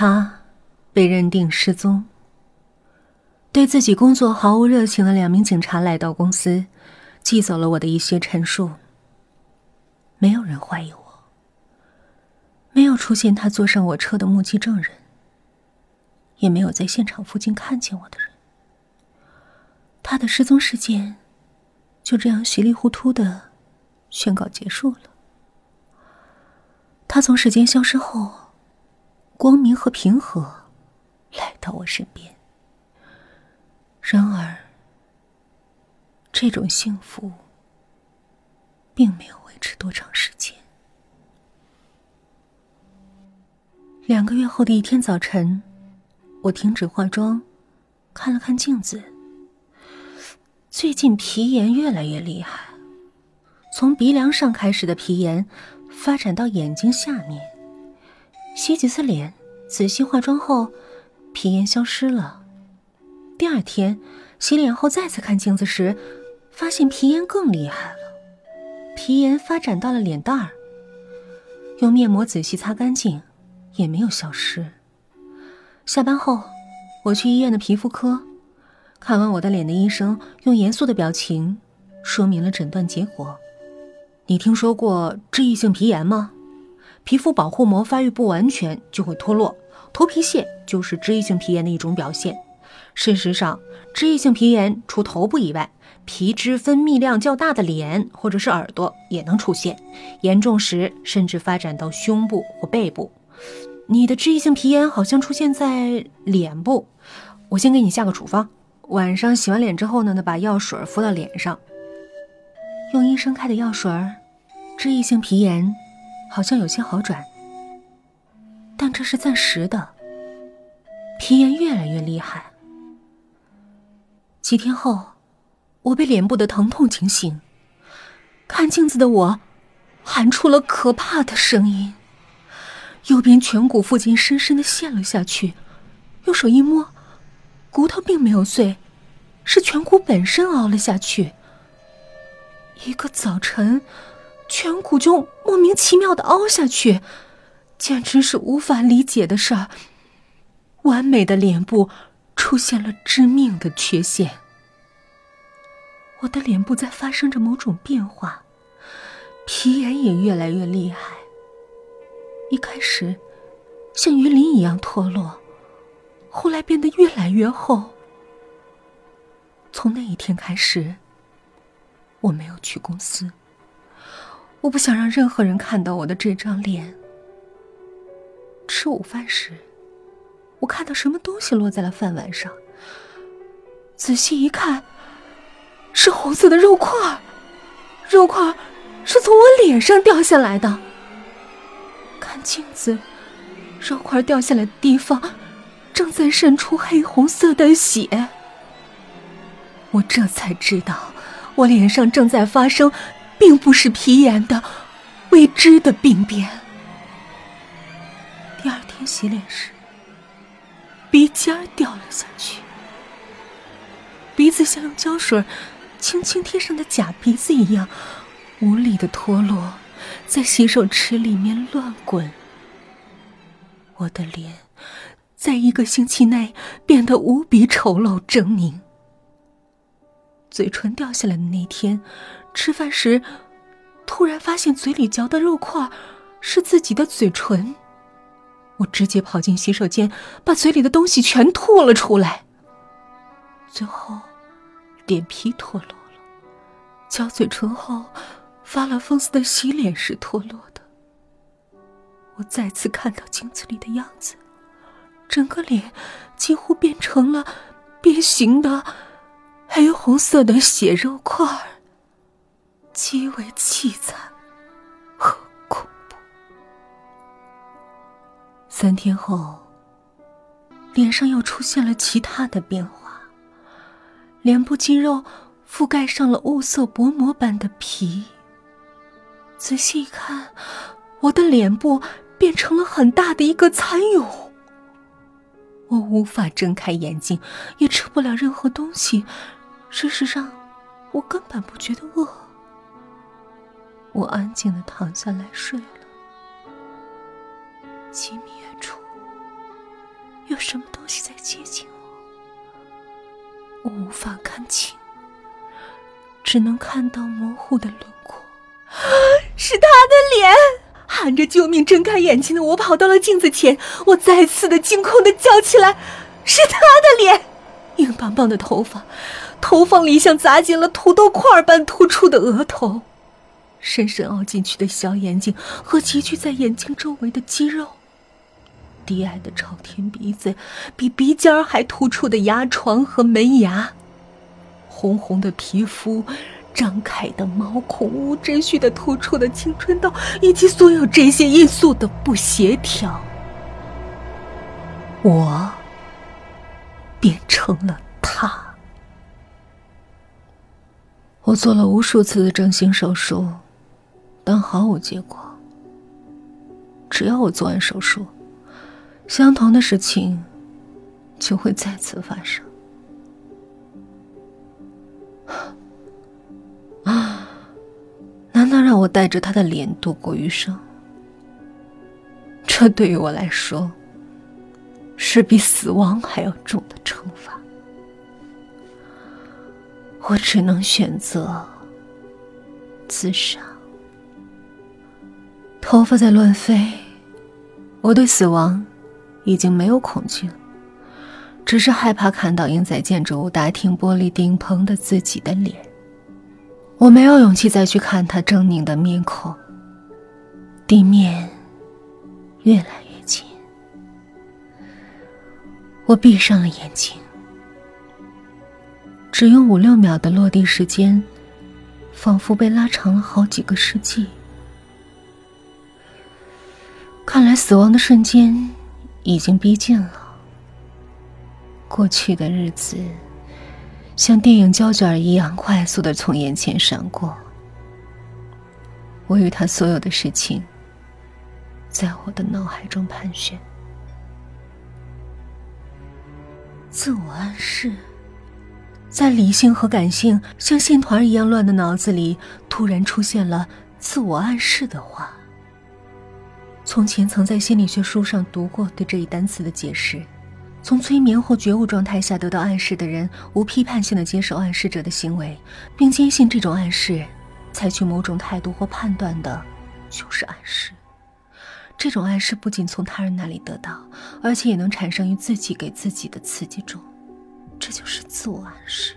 他被认定失踪。对自己工作毫无热情的两名警察来到公司，寄走了我的一些陈述。没有人怀疑我，没有出现他坐上我车的目击证人，也没有在现场附近看见我的人。他的失踪事件就这样稀里糊涂的宣告结束了。他从世间消失后，光明和平和来到我身边。然而，这种幸福并没有维。持多长时间？两个月后的一天早晨，我停止化妆，看了看镜子。最近皮炎越来越厉害，从鼻梁上开始的皮炎，发展到眼睛下面。洗几次脸，仔细化妆后，皮炎消失了。第二天洗脸后再次看镜子时，发现皮炎更厉害了。皮炎发展到了脸蛋儿，用面膜仔细擦干净，也没有消失。下班后，我去医院的皮肤科，看完我的脸的医生用严肃的表情说明了诊断结果。你听说过脂溢性皮炎吗？皮肤保护膜发育不完全就会脱落，头皮屑就是脂溢性皮炎的一种表现。事实上，脂溢性皮炎除头部以外，皮脂分泌量较大的脸或者是耳朵也能出现，严重时甚至发展到胸部或背部。你的脂溢性皮炎好像出现在脸部，我先给你下个处方，晚上洗完脸之后呢，把药水敷到脸上。用医生开的药水，脂溢性皮炎好像有些好转，但这是暂时的。皮炎越来越厉害，几天后。我被脸部的疼痛惊醒，看镜子的我喊出了可怕的声音。右边颧骨附近深深的陷了下去，用手一摸，骨头并没有碎，是颧骨本身凹了下去。一个早晨，颧骨就莫名其妙的凹下去，简直是无法理解的事儿。完美的脸部出现了致命的缺陷。我的脸部在发生着某种变化，皮炎也越来越厉害。一开始像鱼鳞一样脱落，后来变得越来越厚。从那一天开始，我没有去公司。我不想让任何人看到我的这张脸。吃午饭时，我看到什么东西落在了饭碗上，仔细一看。是红色的肉块，肉块是从我脸上掉下来的。看镜子，肉块掉下来的地方正在渗出黑红色的血。我这才知道，我脸上正在发生，并不是皮炎的未知的病变。洗脸时，鼻尖掉了下去，鼻子像用胶水。轻轻贴上的假鼻子一样，无力的脱落，在洗手池里面乱滚。我的脸，在一个星期内变得无比丑陋狰狞。嘴唇掉下来的那天，吃饭时，突然发现嘴里嚼的肉块是自己的嘴唇，我直接跑进洗手间，把嘴里的东西全吐了出来。最后。脸皮脱落了，嚼嘴唇后发了疯似的洗脸时脱落的。我再次看到镜子里的样子，整个脸几乎变成了变形的黑红色的血肉块，极为凄惨三天后，脸上又出现了其他的变化。脸部肌肉覆盖上了雾色薄膜般的皮。仔细一看，我的脸部变成了很大的一个蚕蛹。我无法睁开眼睛，也吃不了任何东西。事实上，我根本不觉得饿。我安静的躺下来睡了。几米远处，有什么东西在接近我，我无法看清，只能看到模糊的轮廓。是他的脸！喊着救命，睁开眼睛的我跑到了镜子前，我再次的惊恐的叫起来：“是他的脸！”硬邦邦的头发，头发里像砸进了土豆块般突出的额头，深深凹进去的小眼睛和集聚在眼睛周围的肌肉，低矮的朝天鼻子，比鼻尖儿还突出的牙床和门牙，红红的皮肤。张开的毛孔，无秩序的突出的青春痘，以及所有这些因素的不协调，我变成了他。我做了无数次的整形手术，但毫无结果。只要我做完手术，相同的事情就会再次发生。啊难道让我带着他的脸度过余生？这对于我来说，是比死亡还要重的惩罚。我只能选择自杀。头发在乱飞，我对死亡已经没有恐惧了，只是害怕看到映在建筑物大厅玻璃顶棚的自己的脸。我没有勇气再去看他狰狞的面孔。地面越来越近，我闭上了眼睛。只用五六秒的落地时间，仿佛被拉长了好几个世纪。看来死亡的瞬间已经逼近了。过去的日子。像电影胶卷一样快速的从眼前闪过，我与他所有的事情，在我的脑海中盘旋。自我暗示，在理性和感性像线团一样乱的脑子里，突然出现了自我暗示的话。从前曾在心理学书上读过对这一单词的解释。从催眠或觉悟状态下得到暗示的人，无批判性的接受暗示者的行为，并坚信这种暗示，采取某种态度或判断的，就是暗示。这种暗示不仅从他人那里得到，而且也能产生于自己给自己的刺激中，这就是自我暗示。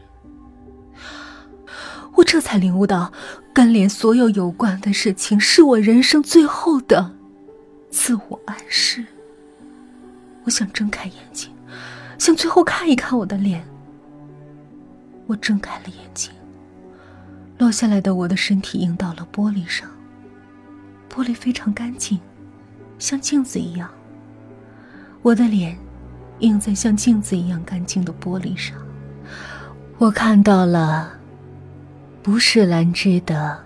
我这才领悟到，跟连所有有关的事情，是我人生最后的自我暗示。我想睁开眼睛。想最后看一看我的脸。我睁开了眼睛，落下来的我的身体映到了玻璃上。玻璃非常干净，像镜子一样。我的脸映在像镜子一样干净的玻璃上，我看到了不是兰芝的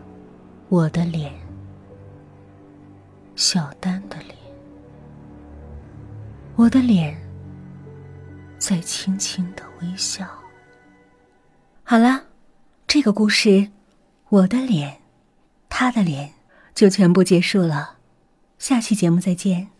我的脸，小丹的脸，我的脸。在轻轻的微笑。好了，这个故事，我的脸，他的脸，就全部结束了。下期节目再见。